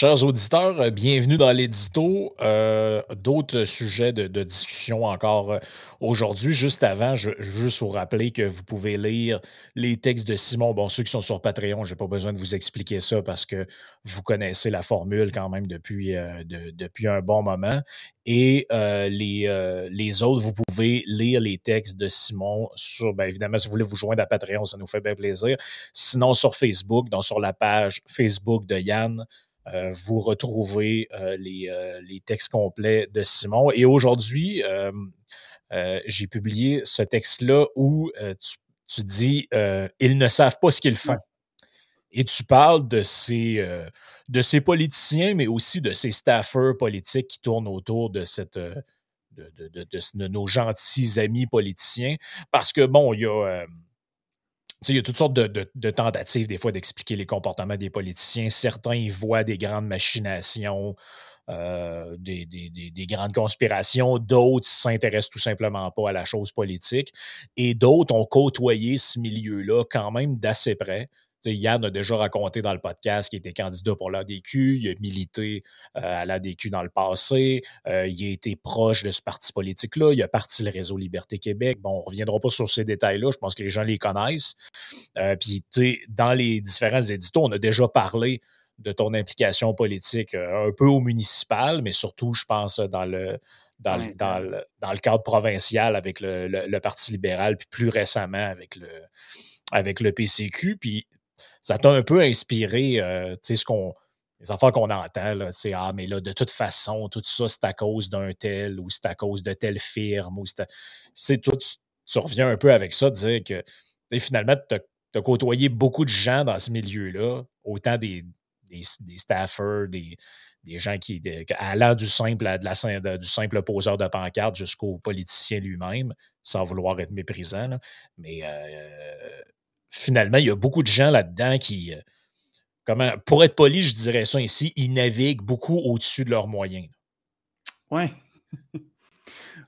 Chers auditeurs, euh, bienvenue dans l'édito. Euh, D'autres sujets de, discussion encore euh, aujourd'hui. Juste avant, je, veux juste vous rappeler que vous pouvez lire les textes de Simon. Bon, ceux qui sont sur Patreon, je n'ai pas besoin de vous expliquer ça parce que vous connaissez la formule quand même depuis, de- depuis un bon moment. Et les, les autres, vous pouvez lire les textes de Simon sur, bien évidemment, si vous voulez vous joindre à Patreon, ça nous fait bien plaisir. Sinon, sur Facebook, donc sur la page Facebook de Yann, vous retrouvez euh, les, euh, les textes complets de Simon. Et aujourd'hui, euh, euh, j'ai publié ce texte-là où euh, tu, dis euh, Ils ne savent pas ce qu'ils font. Et tu parles de ces, euh, de ces politiciens, mais aussi de ces staffers politiques qui tournent autour de cette. euh, de, nos gentils amis politiciens. Parce que, bon, il y a. euh, il y a toutes sortes de, tentatives, des fois, d'expliquer les comportements des politiciens. Certains y voient des grandes machinations, euh, des grandes conspirations. D'autres s'intéressent tout simplement pas à la chose politique. Et d'autres ont côtoyé ce milieu-là quand même d'assez près. Yann a déjà raconté dans le podcast qu'il était candidat pour l'ADQ, il a milité euh, à l'ADQ dans le passé, euh, il a été proche de ce parti politique-là, il a parti le réseau Liberté Québec. Bon, on ne reviendra pas sur ces détails-là, je pense que les gens les connaissent. Euh, Puis, tu sais, dans les différents éditos, on a déjà parlé de ton implication politique euh, un peu au municipal, mais surtout, je pense, dans le, dans, le, dans, le, dans le cadre provincial avec le, le- le Parti libéral, puis plus récemment avec le, avec le PCQ. Puis ça t'a un peu inspiré, euh, tu sais, ce qu'on. Les affaires qu'on entend, tu sais, ah, mais là, de toute façon, tout ça, c'est à cause d'un tel ou c'est à cause de telle firme ou c'est Tu tu, tu reviens un peu avec ça, dire que finalement, tu as, côtoyé beaucoup de gens dans ce milieu-là, autant des, des, staffers, des, des gens qui, allant du simple, de la, de- du simple poseur de pancarte jusqu'au politicien lui-même, sans vouloir être méprisant. Mais euh, finalement, il y a beaucoup de gens là-dedans qui, euh, comment, pour être poli, je dirais ça ici, ils naviguent beaucoup au-dessus de leurs moyens. Oui.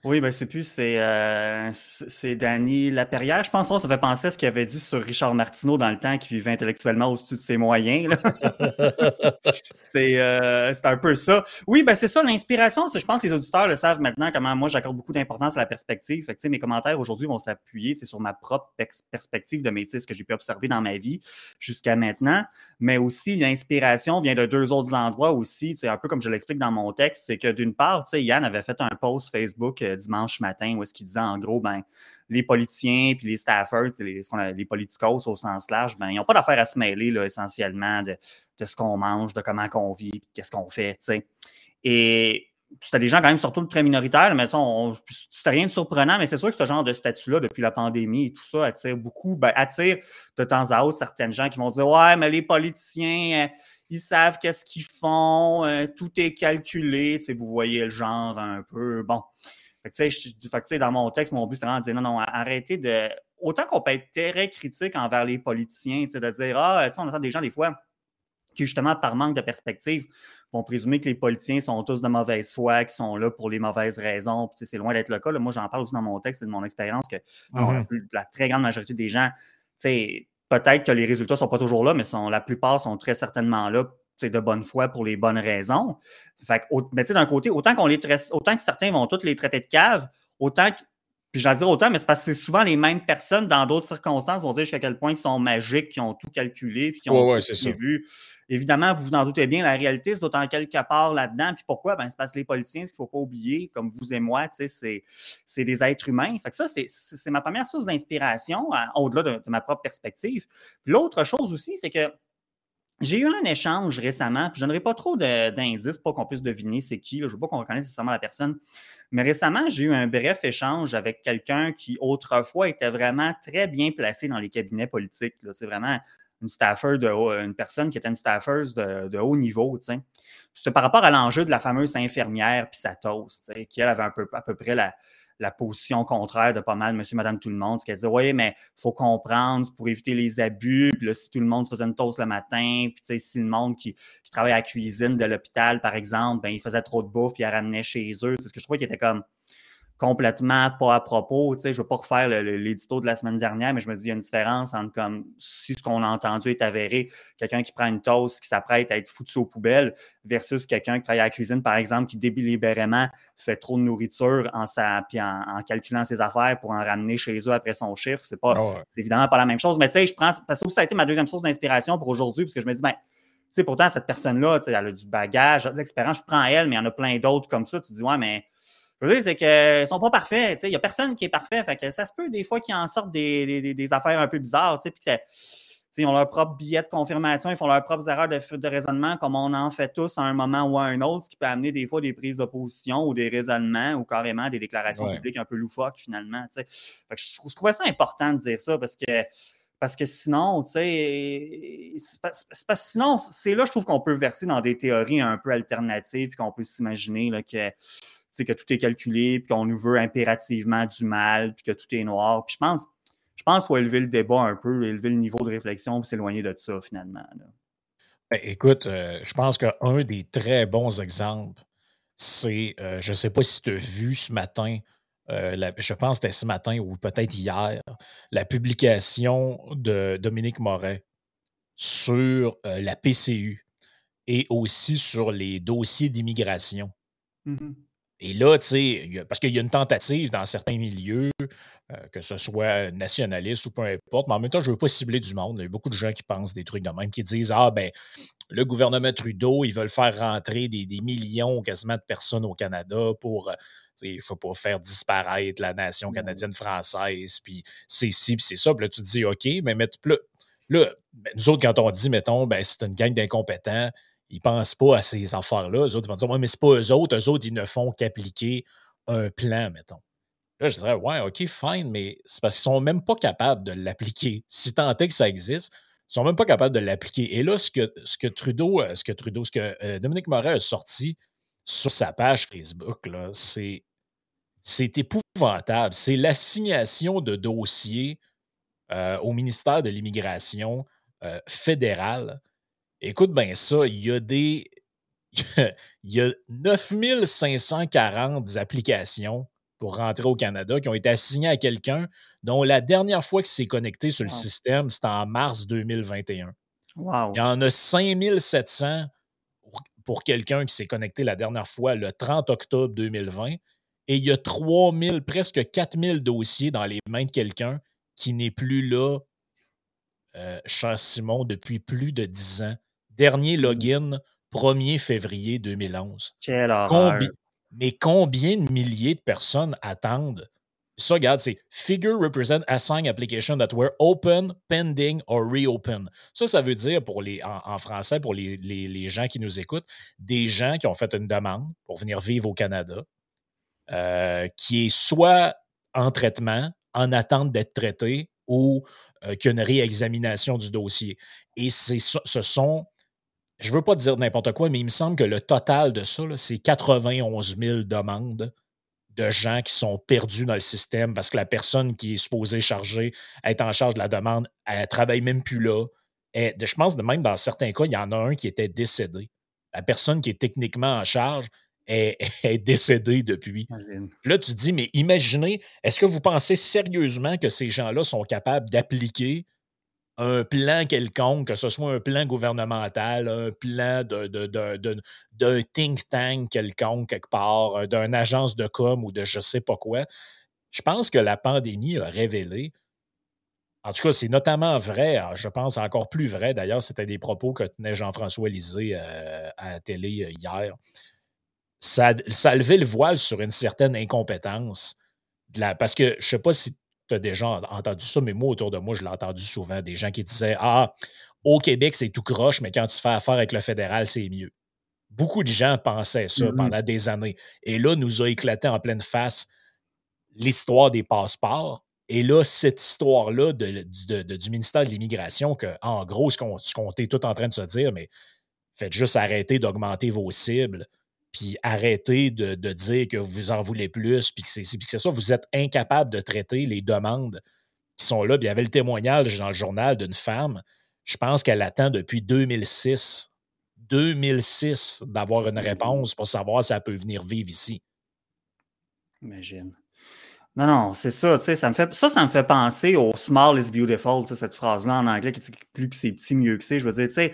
Oui, ben c'est plus, c'est euh, c'est c'est Danny Laperrière, je pense. Ça fait penser à ce qu'il avait dit sur Richard Martineau dans le temps, qui vivait intellectuellement au-dessus de ses moyens. c'est euh, c'est un peu ça. Oui, ben c'est ça, l'inspiration. c'est- Je pense que les auditeurs le savent maintenant, comment moi j'accorde beaucoup d'importance à la perspective. Fait que, mes commentaires aujourd'hui vont s'appuyer, c'est sur ma propre perspective de métier, ce que j'ai pu observer dans ma vie jusqu'à maintenant. Mais aussi, l'inspiration vient de deux autres endroits aussi. Sais, un peu comme je l'explique dans mon texte, c'est que d'une part, Yann avait fait un post Facebook euh, dimanche matin où est-ce qu'il disait en gros, ben, les politiciens puis les staffers, les, les politicos au sens large, ben, ils n'ont pas d'affaire à se mêler essentiellement de, de ce qu'on mange, de comment qu'on vit, qu'est-ce qu'on fait. tu sais. Et c'était des gens quand même surtout très minoritaires, mais c'était rien de surprenant, mais c'est sûr que ce genre de statut-là, depuis la pandémie et tout ça, attire beaucoup, ben, attire de temps à autre certaines gens qui vont dire Ouais, mais les politiciens, euh, ils savent qu'est-ce qu'ils font, euh, tout est calculé, vous voyez le genre un peu. Bon. Fait que, je- fait dans mon texte, mon but, c'est vraiment de dire non, non, arrêtez de. Autant qu'on peut être très critique envers les politiciens, tu sais, de dire Ah, tu sais, on entend des gens des fois qui, justement, par manque de perspective, vont présumer que les politiciens sont tous de mauvaise foi, qui sont là pour les mauvaises raisons. Puis, c'est loin d'être le cas. là. Moi, j'en parle aussi dans mon texte et de mon expérience que Mhm. la très grande majorité des gens, tu sais, peut-être que les résultats ne sont pas toujours là, mais sont, la plupart sont très certainement là de bonne foi pour les bonnes raisons. Fait que, mais tu sais, d'un côté, autant, qu'on les traite- autant que certains vont tous les traiter de cave, autant que puis j'en dire autant, mais c'est parce que c'est souvent les mêmes personnes dans d'autres circonstances vont dire jusqu'à quel point ils sont magiques, qui ont tout calculé, puis qui ont Ouais, tout. Évidemment, vous vous en doutez bien, la réalité, c'est d'autant quelque part là-dedans. Puis pourquoi? Ben, c'est parce que les politiciens, ce qu'il ne faut pas oublier, comme vous et moi, tu sais, c'est, des êtres humains. Fait que ça, c'est, ma première source d'inspiration, au-delà de, de ma propre perspective. Puis l'autre chose aussi, c'est que j'ai eu un échange récemment, puis je donnerai pas trop d'indices pour qu'on puisse deviner c'est qui. Je ne veux pas qu'on reconnaisse nécessairement la personne. Mais récemment, j'ai eu un bref échange avec quelqu'un qui, autrefois, était vraiment très bien placé dans les cabinets politiques. C'est vraiment une staffer de une personne qui était une staffer de, haut niveau. C'était par rapport à l'enjeu de la fameuse infirmière puis sa toast, qui elle avait peu, à peu près la, la position contraire de pas mal monsieur, madame, tout le monde. Ce qu'elle disait, oui, mais faut comprendre, pour éviter les abus. Puis là, si tout le monde faisait une toast le matin, puis tu sais, si le monde qui, travaille à la cuisine de l'hôpital, par exemple, ben, il faisait trop de bouffe, puis il ramenait chez eux. C'est ce que je trouvais qui était comme complètement pas à propos. Tu sais, je ne veux pas refaire l'édito de la semaine dernière, mais je me dis, il y a une différence entre comme si ce qu'on a entendu est avéré, quelqu'un qui prend une toast, qui s'apprête à être foutu aux poubelles, versus quelqu'un qui travaille à la cuisine, par exemple, qui délibérément fait trop de nourriture en, sa, puis en, calculant ses affaires pour en ramener chez eux après son chiffre. C'est pas, ah évidemment pas la même chose. Mais tu sais, je prends, parce que ça a été ma deuxième source d'inspiration pour aujourd'hui, parce que je me dis, ben, tu sais, pourtant, cette personne-là, elle a du bagage, de l'expérience, je prends elle, mais il y en a plein d'autres comme ça. Tu dis, ouais, mais je veux dire, c'est qu'ils ne sont pas parfaits. Il n'y a personne qui est parfait. Fait que ça se peut des fois qu'ils en sortent des, des, affaires un peu bizarres. Puis ils ont leur propre billet de confirmation, ils font leurs propres erreurs de, de, raisonnement, comme on en fait tous à un moment ou à un autre, ce qui peut amener des fois des prises d'opposition ou des raisonnements ou carrément des déclarations publiques un peu loufoques finalement. Fait que je, je, trouvais ça important de dire ça parce que parce que sinon, tu sais, sinon, c'est là, je trouve qu'on peut verser dans des théories un peu alternatives, puis qu'on peut s'imaginer que, que tout est calculé, puis qu'on nous veut impérativement du mal, puis que tout est noir. Puis je pense, je pense qu'il faut élever le débat un peu, élever le niveau de réflexion, puis s'éloigner de ça, finalement. Ben, écoute, euh, je pense qu'un des très bons exemples, c'est, euh, je ne sais pas si tu as vu ce matin, euh, je pense que c'était ce matin ou peut-être hier, la publication de Dominique Moret sur euh, la PCU et aussi sur les dossiers d'immigration. Mmh et là, tu sais, parce qu'il y a une tentative dans certains milieux, euh, que ce soit nationaliste ou peu importe, mais en même temps, je ne veux pas cibler du monde. Il y a beaucoup de gens qui pensent des trucs de même, qui disent Ah, ben, le gouvernement Trudeau, ils veulent faire rentrer des, des millions quasiment de personnes au Canada pour il ne faut pas faire disparaître la nation canadienne-française, puis c'est ci, puis c'est ça. Puis là, tu te dis, OK, mais là, là ben, nous autres, quand on dit, mettons, ben, c'est une gang d'incompétents, ils pensent pas à ces affaires-là. Eux autres vont dire, ouais, mais c'est pas eux autres. Eux autres, ils ne font qu'appliquer un plan, mettons. Là, je dirais, ouais, OK, fine, mais c'est parce qu'ils sont même pas capables de l'appliquer. Si tant est que ça existe, ils sont même pas capables de l'appliquer. Et là, ce que, ce que Trudeau, euh, ce que Trudeau, ce que euh, Dominique Moret a sorti sur sa page Facebook, c'est c'est épouvantable. C'est l'assignation de dossiers euh, au ministère de l'Immigration euh, fédéral. Écoute bien ça, il y a des. il y a 9540 applications pour rentrer au Canada qui ont été assignées à quelqu'un dont la dernière fois qu'il s'est connecté sur le système, c'était en mars 2021. Il y en a 5700 pour quelqu'un qui s'est connecté la dernière fois le 30 octobre 2020 et il y a 3000, presque 4000 dossiers dans les mains de quelqu'un qui n'est plus là, euh, cher Simon, depuis plus de 10 ans. Dernier login, 1er février 2011. Quelle horreur. mais combien de milliers de personnes attendent? Ça, regarde, c'est Figure represent assigned application that were open, pending or reopen. Ça, ça veut dire pour les, en, français, pour les, les, gens qui nous écoutent, des gens qui ont fait une demande pour venir vivre au Canada, euh, qui est soit en traitement, en attente d'être traité, ou euh, qu'il y a une réexamination du dossier. Et ce sont, je ne veux pas dire n'importe quoi, mais il me semble que le total de ça, c'est 91 000 demandes de gens qui sont perdus dans le système parce que la personne qui est supposée charger, être en charge de la demande, elle ne travaille même plus là. Et je pense que même dans certains cas, il y en a un qui était décédé. La personne qui est techniquement en charge, est, décédé depuis. Là, tu dis, mais imaginez, est-ce que vous pensez sérieusement que ces gens-là sont capables d'appliquer un plan quelconque, que ce soit un plan gouvernemental, un plan d'un think tank quelconque quelque part, euh, d'une agence de com ou de je sais pas quoi. Je pense que la pandémie a révélé, en tout cas, c'est notamment vrai, hein, je pense encore plus vrai, d'ailleurs, c'était des propos que tenait Jean-François Lisée euh, à la télé euh, hier ça, ça a levé le voile sur une certaine incompétence. parce que je ne sais pas si tu as déjà entendu ça, mais moi, autour de moi, je l'ai entendu souvent. Des gens qui disaient Ah, au Québec, c'est tout croche, mais quand tu fais affaire avec le fédéral, c'est mieux. Beaucoup de gens pensaient ça mm-hmm. pendant des années. Et là, nous a éclaté en pleine face l'histoire des passeports. Et là, cette histoire-là du ministère de l'Immigration, que en gros, ce qu'on est tout en train de se dire, mais faites juste arrêter d'augmenter vos cibles puis arrêtez de, dire que vous en voulez plus, puis que c'est ça, vous êtes incapable de traiter les demandes qui sont là. il y avait le témoignage dans le journal d'une femme, je pense qu'elle attend depuis 2006, 2006 d'avoir une mmh réponse pour savoir si elle peut venir vivre ici. Imagine. Non, non, c'est ça, tu sais, ça me fait ça, ça me fait penser au small is beautiful, tu sais, cette phrase-là en anglais qui dit plus que c'est petit, mieux que c'est. Je veux dire, tu sais,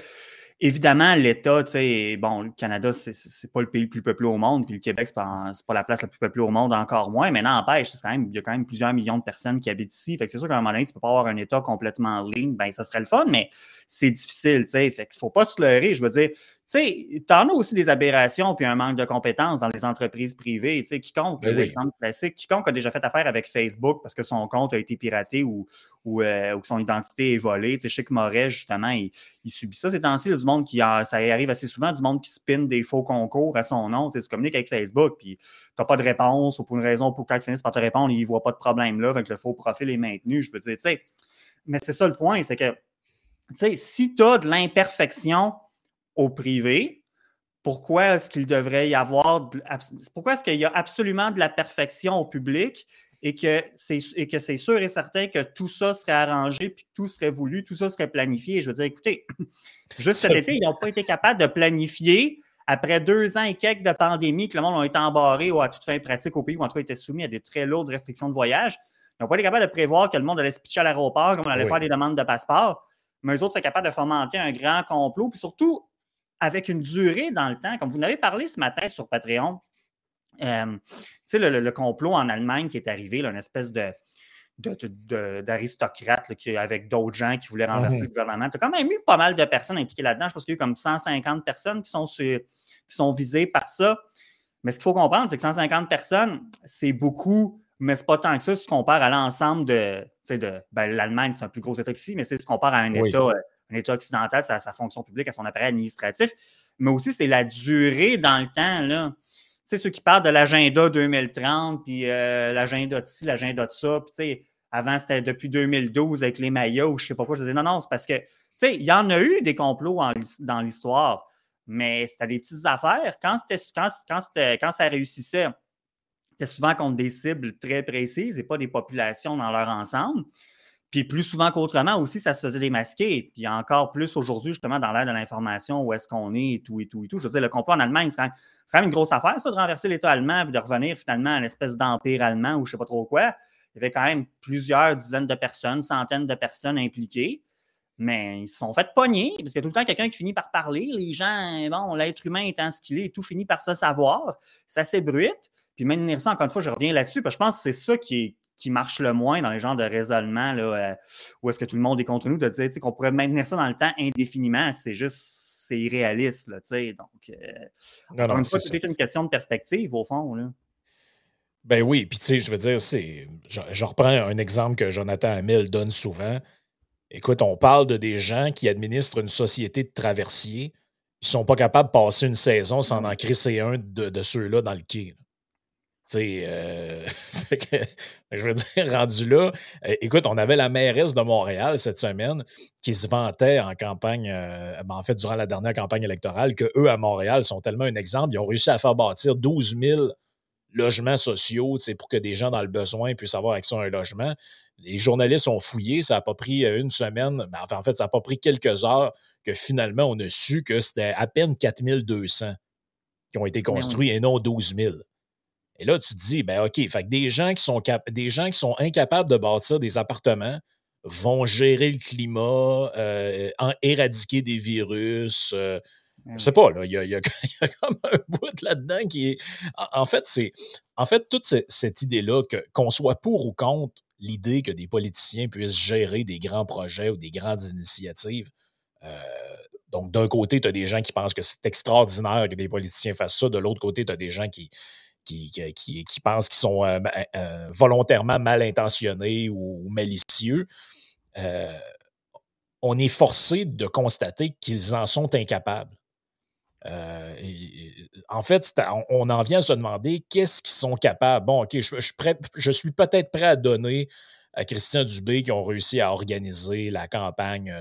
évidemment, l'État, tu sais, bon, le Canada, c'est pas le pays le plus peuplé au monde, puis le Québec, c'est pas, pas la place la plus peuplée au monde, encore moins, mais n'empêche, il y a quand même plusieurs millions de personnes qui habitent ici. Fait que c'est sûr qu'à un moment donné, tu peux pas avoir un État complètement lean, ben ça serait le fun, mais c'est difficile, tu sais. Fait qu'il faut pas se leurrer. Je veux dire, sais, t'en as aussi des aberrations puis un manque de compétences dans les entreprises privées. Tu sais, quiconque, ben l'exemple classique, quiconque a déjà fait affaire avec Facebook parce que son compte a été piraté ou, ou, euh, que son identité est volée. Tu sais, je sais que Moret, justement, il, subit ça ces temps-ci. du monde qui, ça arrive assez souvent, du monde qui spin des faux concours à son nom. Tu, sais, tu communiques avec Facebook puis t'as pas de réponse ou pour une raison pour quand ils finissent par te répondre, ils voient pas de problème là, avec le faux profil est maintenu. Je peux dire, tu sais, mais c'est ça le point, c'est que, tu sais, si tu as de l'imperfection au privé, pourquoi est-ce qu'il devrait y avoir, pourquoi est-ce qu'il y a absolument de la perfection au public et que c'est sûr et certain que tout ça serait arrangé, puis que tout serait voulu, tout ça serait planifié? Je veux dire, écoutez, juste cet été, ils n'ont pas été capables de planifier après deux ans et quelques de pandémie, que le monde a été embarré ou à toute fin pratique au pays, ou en tout cas était soumis à des très lourdes restrictions de voyage. Ils n'ont pas été capables de prévoir que le monde allait se pitcher à l'aéroport, qu'on allait faire des demandes de passeport. Mais eux autres, sont capables de fomenter un grand complot. Puis surtout, avec une durée dans le temps, comme vous en avez parlé ce matin sur Patreon, euh, sais, le, complot en Allemagne qui est arrivé, une espèce de, d'aristocrate avec d'autres gens qui voulaient renverser le gouvernement. Tu as quand même eu pas mal de personnes impliquées là-dedans. Je pense qu'il y a eu comme 150 personnes qui sont, qui sont visées par ça. Mais ce qu'il faut comprendre, c'est que 150 personnes, c'est beaucoup, mais c'est pas tant que ça si tu compares à l'ensemble de. de ben, L'Allemagne, c'est un plus gros État qu'ici, mais si tu compares à un État euh, un État occidental, à sa fonction publique, à son appareil administratif, mais aussi c'est la durée dans le temps. Là. Tu sais, ceux qui parlent de l'agenda 2030, puis euh, l'agenda de ci, l'agenda de ça, puis tu sais, avant c'était depuis 2012 avec les maillots, ou je sais pas quoi, je disais non, non, c'est parce que, tu sais, il y en a eu des complots dans l'histoire, mais c'était des petites affaires. Quand, quand, quand, quand ça réussissait, c'était souvent contre des cibles très précises et pas des populations dans leur ensemble. Puis plus souvent qu'autrement aussi, ça se faisait démasquer. Puis encore plus aujourd'hui, justement, dans l'ère de l'information, où est-ce qu'on est et tout et tout et tout. Je veux dire, le complot en Allemagne, c'est quand, même une grosse affaire, ça, de renverser l'État allemand et de revenir finalement à une espèce d'empire allemand ou je ne sais pas trop quoi. Il y avait quand même plusieurs dizaines de personnes, centaines de personnes impliquées. Mais ils se sont fait pogner, parce qu'il y a tout le temps quelqu'un qui finit par parler. Les gens, bon, l'être humain étant ce qu'il est, tout finit par se savoir. Ça s'ébruite. Puis maintenir ça, encore une fois, je reviens là-dessus, parce que je pense que c'est ça qui est, qui marche le moins dans les genres de raisonnement là, euh, où est-ce que tout le monde est contre nous, de dire qu'on pourrait maintenir ça dans le temps indéfiniment, c'est juste, c'est irréaliste. Là, donc, euh, non, c'est une question de perspective, au fond. Là. Ben oui, puis tu sais, je veux dire, c'est. Je, reprends un exemple que Jonathan Hamel donne souvent. Écoute, on parle de des gens qui administrent une société de traversiers. Ils sont pas capables de passer une saison sans en crisser un de, de ceux-là dans le quai. Euh, je veux dire, rendu là, euh, écoute, on avait la mairesse de Montréal cette semaine qui se vantait en campagne, euh, ben, en fait, durant la dernière campagne électorale, que eux, à Montréal, sont tellement un exemple. Ils ont réussi à faire bâtir 12 000 logements sociaux pour que des gens dans le besoin puissent avoir accès à un logement. Les journalistes ont fouillé, ça n'a pas pris une semaine, ben, en fait, ça n'a pas pris quelques heures que finalement, on a su que c'était à peine 4 200 qui ont été construits et non 12 000. Et là, tu te dis, ben OK, fait que des gens qui sont des gens qui sont incapables de bâtir des appartements vont gérer le climat, euh, éradiquer des virus. Euh, je sais pas, là, il y, a, comme un bout là-dedans qui est. En, fait, c'est. En fait, toute cette, idée-là, qu'on soit pour ou contre l'idée que des politiciens puissent gérer des grands projets ou des grandes initiatives. Euh, donc, d'un côté, tu as des gens qui pensent que c'est extraordinaire que des politiciens fassent ça. De l'autre côté, tu as des gens qui, qui, pensent qu'ils sont euh, euh, volontairement mal intentionnés ou, malicieux, euh, on est forcé de constater qu'ils en sont incapables. en fait, on, en vient à se demander qu'est-ce qu'ils sont capables. Bon, OK, je, suis peut-être prêt à donner à Christian Dubé qui ont réussi à organiser la campagne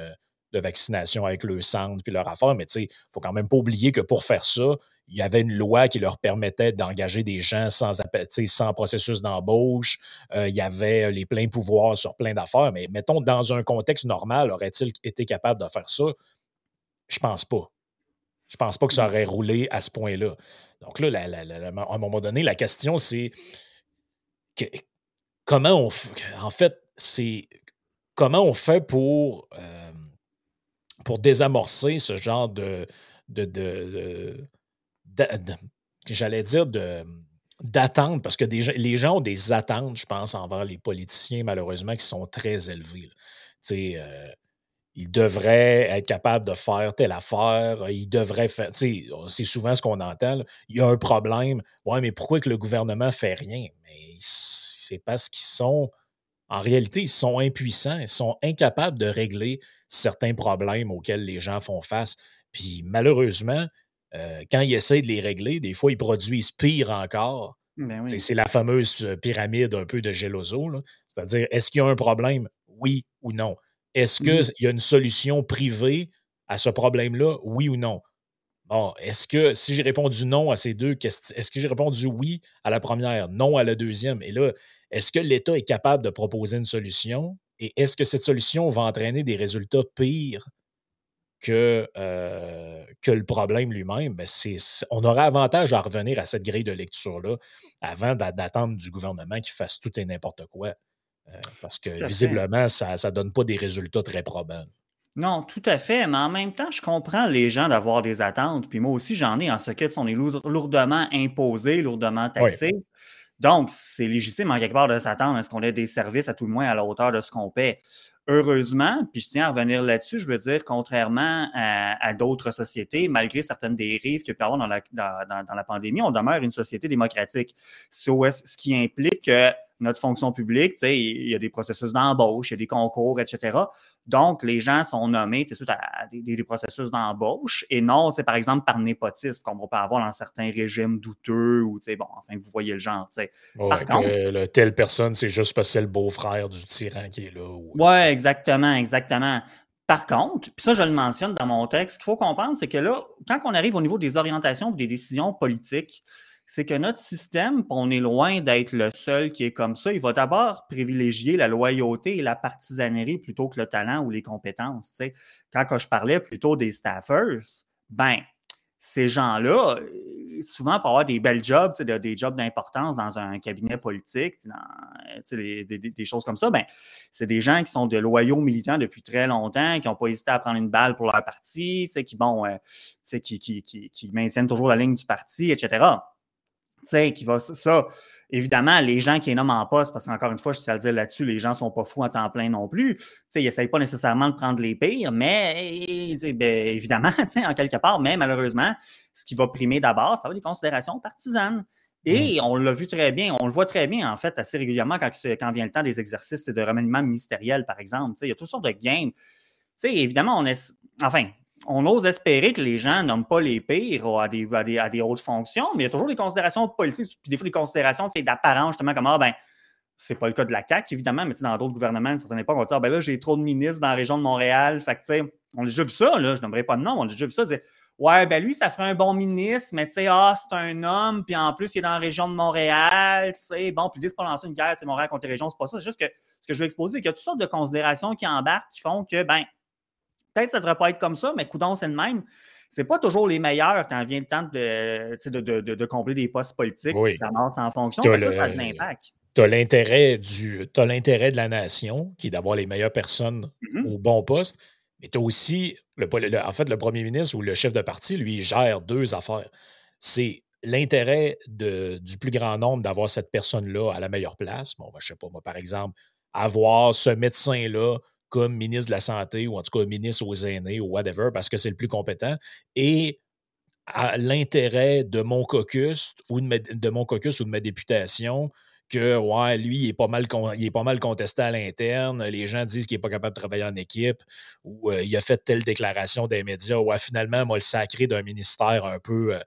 de vaccination avec le centre puis leur affaire, mais il ne faut quand même pas oublier que pour faire ça, il y avait une loi qui leur permettait d'engager des gens sans, sans processus d'embauche. Euh, il y avait euh, les pleins pouvoirs sur plein d'affaires. Mais mettons, dans un contexte normal, aurait-il été capable de faire ça? Je pense pas. Je pense pas que ça aurait roulé à ce point-là. Donc là, à un moment donné, la question, c'est comment on en fait, c'est comment on fait pour, euh, pour désamorcer ce genre de, de, j'allais dire de parce que les gens ont des attentes, je pense, envers les politiciens, malheureusement, qui sont très élevées. Euh, ils devraient être capables de faire telle affaire, ils devraient faire. C'est souvent ce qu'on entend. Il y a un problème. Ouais, mais pourquoi que le gouvernement ne fait rien? Mais c'est parce qu'ils sont. En réalité, ils sont impuissants, ils sont incapables de régler certains problèmes auxquels les gens font face. Puis malheureusement, euh, quand ils essayent de les régler, des fois, ils produisent pire encore. Ben c'est la fameuse euh, pyramide un peu de Geloso. C'est-à-dire, est-ce qu'il y a un problème? Oui ou non. Est-ce mmh qu'il y a une solution privée à ce problème-là? Oui ou non? Bon, est-ce que si j'ai répondu non à ces deux questions, est-ce que j'ai répondu oui à la première, non à la deuxième? Et là, est-ce que l'État est capable de proposer une solution? Et est-ce que cette solution va entraîner des résultats pires que, euh, que le problème lui-même? Ben on aurait avantage à revenir à cette grille de lecture-là avant d'attendre du gouvernement qu'il fasse tout et n'importe quoi. Euh, parce que visiblement, ça ne donne pas des résultats très probants. Non, tout à fait, mais en même temps, je comprends les gens d'avoir des attentes. Puis moi aussi, j'en ai en ce cas, on est lourdement imposé, lourdement taxé. Donc, c'est légitime en quelque part de s'attendre à ce qu'on ait des services à tout le moins à la hauteur de ce qu'on paie. Heureusement, puis je tiens à revenir là-dessus, je veux dire, contrairement à, d'autres sociétés, malgré certaines dérives qu'il peut avoir dans, la pandémie, on demeure une société démocratique. Ce qui implique que notre fonction publique, il y a des processus d'embauche, il y a des concours, etc. Donc, les gens sont nommés suite à des, processus d'embauche et non, par exemple, par népotisme, comme on peut avoir dans certains régimes douteux ou, bon, enfin, vous voyez le genre. par contre, telle personne, c'est juste parce que c'est le beau-frère du tyran qui est là. Oui, ouais, exactement, exactement. Par contre, puis ça, je le mentionne dans mon texte, ce qu'il faut comprendre, c'est que là, quand on arrive au niveau des orientations ou des décisions politiques, c'est que notre système, on est loin d'être le seul qui est comme ça. Il va d'abord privilégier la loyauté et la partisanerie plutôt que le talent ou les compétences. Quand, je parlais plutôt des staffers, ben, ces gens-là, euh, souvent pour avoir des belles jobs, des jobs d'importance dans un cabinet politique, des, choses comme ça, ben, c'est des gens qui sont de loyaux militants depuis très longtemps, qui n'ont pas hésité à prendre une balle pour leur parti, qui, bon, euh, qui maintiennent toujours la ligne du parti, etc sais, qui va. Ça, évidemment, les gens qui est nomment en poste, parce qu'encore une fois, je tiens à le dire là-dessus, les gens ne sont pas fous à temps plein non plus. sais, ils n'essayent pas nécessairement de prendre les pires, mais ben, évidemment, en quelque part, mais malheureusement, ce qui va primer d'abord, ça va être des considérations partisanes. Et on l'a vu très bien, on le voit très bien, en fait, assez régulièrement quand, quand vient le temps des exercices de remaniement ministériel, par exemple. Il y a toutes sortes de games. évidemment, on est. Enfin, on ose espérer que les gens n'omment pas les pires à des, à des, hautes fonctions, mais il y a toujours des considérations politiques, puis des fois des considérations d'apparence, justement, comme ah, ben, c'est pas le cas de la CAQ, évidemment, mais dans d'autres gouvernements, à une certaine époque, on va dire ah, ben là, j'ai trop de ministres dans la région de Montréal. Fait que, on a déjà vu ça, là, je n'aimerais pas de nom, on a déjà vu ça. Ouais, ben lui, ça ferait un bon ministre, mais tu sais, ah, c'est un homme, puis en plus, il est dans la région de Montréal, tu sais, bon, puis c'est pas lancer une guerre, c'est Montréal contre les régions, c'est pas ça. C'est juste que ce que je veux exposer, c'est qu'il y a toutes sortes de considérations qui embarquent, qui font que, ben, peut-être que ça ne devrait pas être comme ça, mais coudon, c'est le même. C'est pas toujours les meilleurs quand vient le temps de, de, de, de combler des postes politiques, oui. ça marche en fonction, ça, ça a de l'impact. Tu as l'intérêt de la nation, qui est d'avoir les meilleures personnes mm-hmm. au bon poste, mais tu as aussi, le, en fait, le premier ministre ou le chef de parti, lui, il gère deux affaires. C'est l'intérêt du plus grand nombre d'avoir cette personne-là à la meilleure place. Bon, ben, je sais pas, moi, par exemple, avoir ce médecin-là comme ministre de la Santé ou en tout cas ministre aux aînés ou whatever, parce que c'est le plus compétent, et à l'intérêt de mon caucus ou de, mon caucus ou de ma députation que ouais, lui, il est pas mal, il est pas mal contesté à l'interne. Les gens disent qu'il n'est pas capable de travailler en équipe ou euh, il a fait telle déclaration des médias. Ouais, finalement, moi, le sacré d'un ministère un peu. Euh,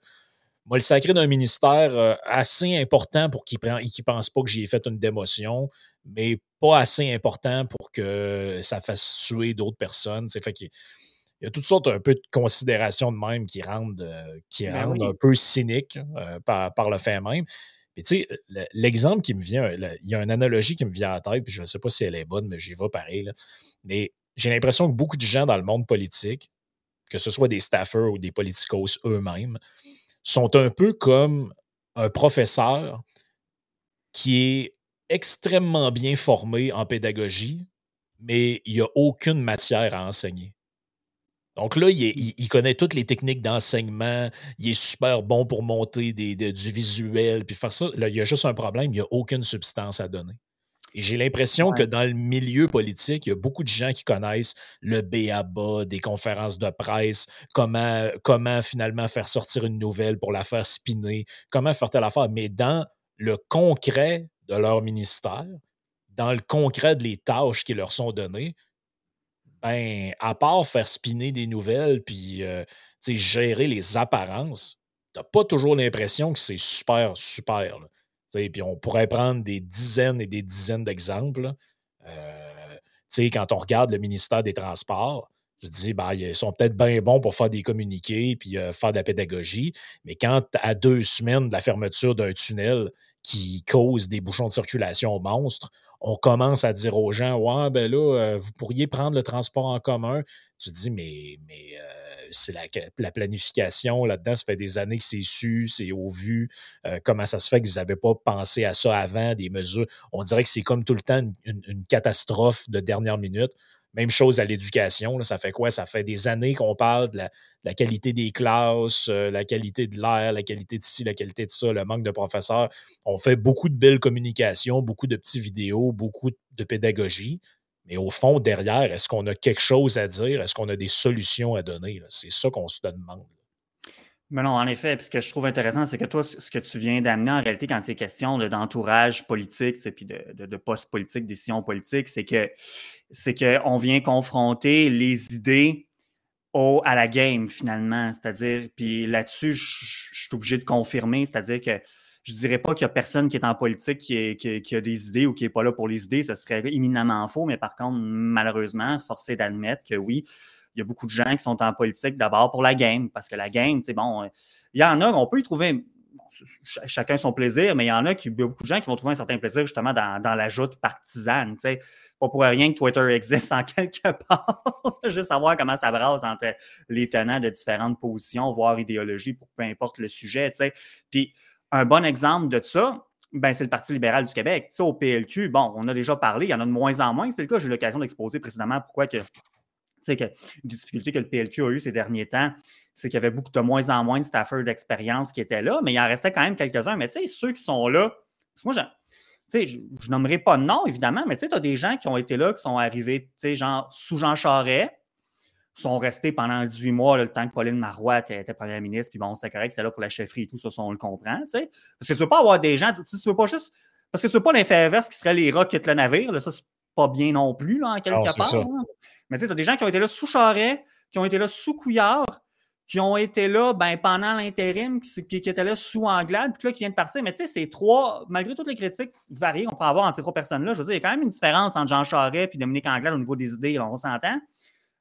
moi, le sacré d'un ministère euh, assez important pour qu'il ne pense pas que j'y ai fait une démotion, mais pas assez important pour que ça fasse tuer d'autres personnes. C'est fait qu'il y a toutes sortes un peu de considérations de même qui rendent, euh, qui ben rendent un peu cyniques euh, par, le fait même. Puis tu sais, l'exemple qui me vient, il y a une analogie qui me vient à la tête, puis je ne sais pas si elle est bonne, mais j'y vais pareil. Mais j'ai l'impression que beaucoup de gens dans le monde politique, que ce soit des staffers ou des politicos eux-mêmes, sont un peu comme un professeur qui est extrêmement bien formé en pédagogie, mais il n'y a aucune matière à enseigner. Donc là, il, connaît toutes les techniques d'enseignement, il est super bon pour monter des, du visuel, puis faire ça. Là, il y a juste un problème, il n'y a aucune substance à donner. Et j'ai l'impression que dans le milieu politique, il y a beaucoup de gens qui connaissent le BABA, des conférences de presse, comment, comment finalement faire sortir une nouvelle pour la faire spinner, comment faire telle affaire. Mais dans le concret de leur ministère, dans le concret des tâches qui leur sont données, ben, à part faire spinner des nouvelles puis euh, gérer les apparences, t'as pas toujours l'impression que c'est super, super. Puis on pourrait prendre des dizaines et des dizaines d'exemples. Euh, quand on regarde le ministère des Transports, je dis, ben, ils sont peut-être bien bons pour faire des communiqués puis euh, faire de la pédagogie, mais quand à deux semaines de la fermeture d'un tunnel qui cause des bouchons de circulation monstres, on commence à dire aux gens Ouais, ben là, euh, vous pourriez prendre le transport en commun. Tu dis, mais, mais euh, c'est la, planification là-dedans, ça fait des années que c'est su, c'est au vu. Euh, comment ça se fait que vous n'avez pas pensé à ça avant, des mesures? On dirait que c'est comme tout le temps une catastrophe de dernière minute. Même chose à l'éducation. Ça fait quoi? Ça fait des années qu'on parle de la, qualité des classes, euh, la qualité de l'air, la qualité de ci, la qualité de ça, le manque de professeurs. On fait beaucoup de belles communications, beaucoup de petites vidéos, beaucoup de pédagogie. Mais au fond, derrière, est-ce qu'on a quelque chose à dire? Est-ce qu'on a des solutions à donner? C'est ça qu'on se demande. Mais non, en effet, puis ce que je trouve intéressant, c'est que toi, ce que tu viens d'amener en réalité quand c'est question d'entourage politique, puis de, de, poste politique, décision politique, c'est que c'est qu'on vient confronter les idées au, à la game finalement. C'est-à-dire, puis là-dessus, je, suis obligé de confirmer, c'est-à-dire que je ne dirais pas qu'il n'y a personne qui est en politique qui, qui, a des idées ou qui n'est pas là pour les idées, ce serait éminemment faux, mais par contre, malheureusement, forcé d'admettre que oui, il y a beaucoup de gens qui sont en politique d'abord pour la game, parce que la game, c'est bon, euh, il y en a, on peut y trouver chacun son plaisir, mais il y en a qui, beaucoup de gens qui vont trouver un certain plaisir justement dans, dans l'ajout partisane. sais. Pas pour rien que Twitter existe en quelque part. Juste savoir comment ça brasse entre les tenants de différentes positions, voire idéologies, pour peu importe le sujet. sais. Puis un bon exemple de ça, ben, c'est le Parti libéral du Québec. au PLQ, bon, on a déjà parlé, il y en a de moins en moins. C'est le cas, j'ai eu l'occasion d'exposer précédemment pourquoi que sais, que une difficulté que le PLQ a eu ces derniers temps, c'est qu'il y avait beaucoup de moins en moins de staffers d'expérience qui étaient là, mais il en restait quand même quelques-uns. Mais tu sais, ceux qui sont là, moi, je, je, je nommerai pas de nom, évidemment, mais tu sais, tu as des gens qui ont été là, qui sont arrivés, tu sais, genre sous Jean Charest, sont restés pendant 18 mois, le temps que Pauline Marois était, première ministre, puis bon, c'était correct, était là pour la chefferie et tout, ça, on le comprend, tu sais. Parce que tu veux pas avoir des gens, tu, tu veux pas juste. Parce que tu veux pas l'effet inverse qui serait les rats qui le navire, là, ça, c'est pas bien non plus, là, en quelque part. Mais tu sais, tu as des gens qui ont été là sous Charret, qui ont été là sous Couillard, qui ont été là ben, pendant l'intérim, qui, qui, étaient là sous Anglade, puis là, qui viennent de partir. Mais tu sais, ces trois, malgré toutes les critiques variées qu'on peut avoir entre ces trois personnes-là, je veux dire, il y a quand même une différence entre Jean Charest et Dominique Anglade au niveau des idées, on s'entend.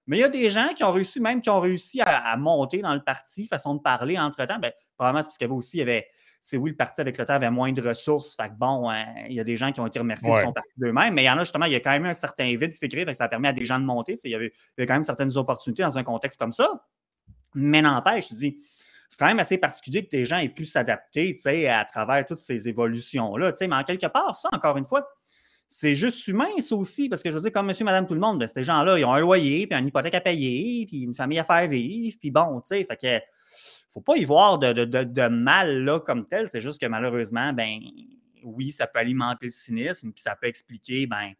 Mais il y a des gens qui ont réussi, même qui ont réussi à, monter dans le parti, façon de parler entre-temps. Ben, probablement, c'est parce qu'il y avait aussi, il y avait c'est oui, le parti avec le temps avait moins de ressources. Fait que bon, hein, il y a des gens qui ont été remerciés qui sont partis d'eux-mêmes, mais il y en a justement, il y a quand même un certain vide qui s'est créé, ça permis à des gens de monter. Il y, avait, il y avait quand même certaines opportunités dans un contexte comme ça. Mais n'empêche, je dis, c'est quand même assez particulier que des gens aient pu s'adapter à travers toutes ces évolutions-là. Mais en quelque part, ça, encore une fois, c'est juste humain, ça aussi, parce que je veux dire, comme monsieur, madame, tout le monde, ben, ces gens-là, ils ont un loyer, puis une hypothèque à payer, puis une famille à faire vivre, puis bon, tu sais, fait que faut pas y voir de, mal là comme tel. C'est juste que malheureusement, ben oui, ça peut alimenter le cynisme, puis ça peut expliquer, ben.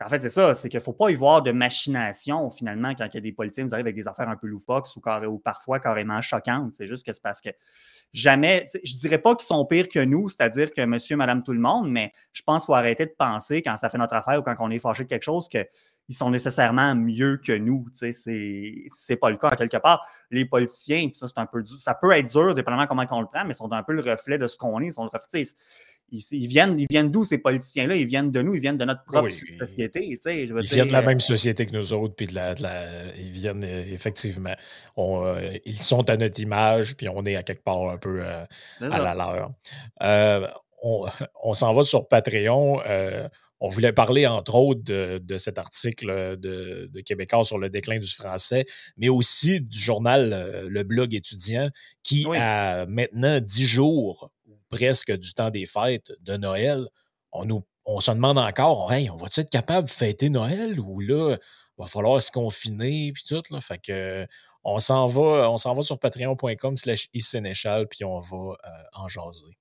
En fait, c'est ça, c'est qu'il ne faut pas y voir de machination finalement quand il y a des politiciens qui arrivent avec des affaires un peu loufoques ou, ou parfois carrément choquantes. C'est juste que c'est parce que jamais, je ne dirais pas qu'ils sont pires que nous, c'est-à-dire que monsieur, madame, tout le monde, mais je pense qu'il faut arrêter de penser quand ça fait notre affaire ou quand on est fâché de quelque chose que ils sont nécessairement mieux que nous. Tu sais, c'est pas le cas quelque part. Les politiciens, ça, c'est un peu ça peut être dur, dépendamment comment on le prend, mais ils sont un peu le reflet de ce qu'on est. Ils, sont ils, viennent, ils viennent d'où ces politiciens-là? Ils viennent de nous, ils viennent de notre propre société. Tu sais, ils viennent de la même société que nous autres, puis de la, ils viennent euh, effectivement. Euh, ils sont à notre image, puis on est à quelque part un peu euh, à la leur. on, on s'en va sur Patreon. On voulait parler, entre autres, de, cet article de, Québécois sur le déclin du français, mais aussi du journal euh, Le Blog étudiant, qui a maintenant dix jours, ou presque du temps des fêtes de Noël, on nous, on se demande encore, hey, on va-tu être capable de fêter Noël ou là, il va falloir se confiner puis tout. Là. Fait que on s'en va, on s'en va sur patreon.com slash puis on va en jaser.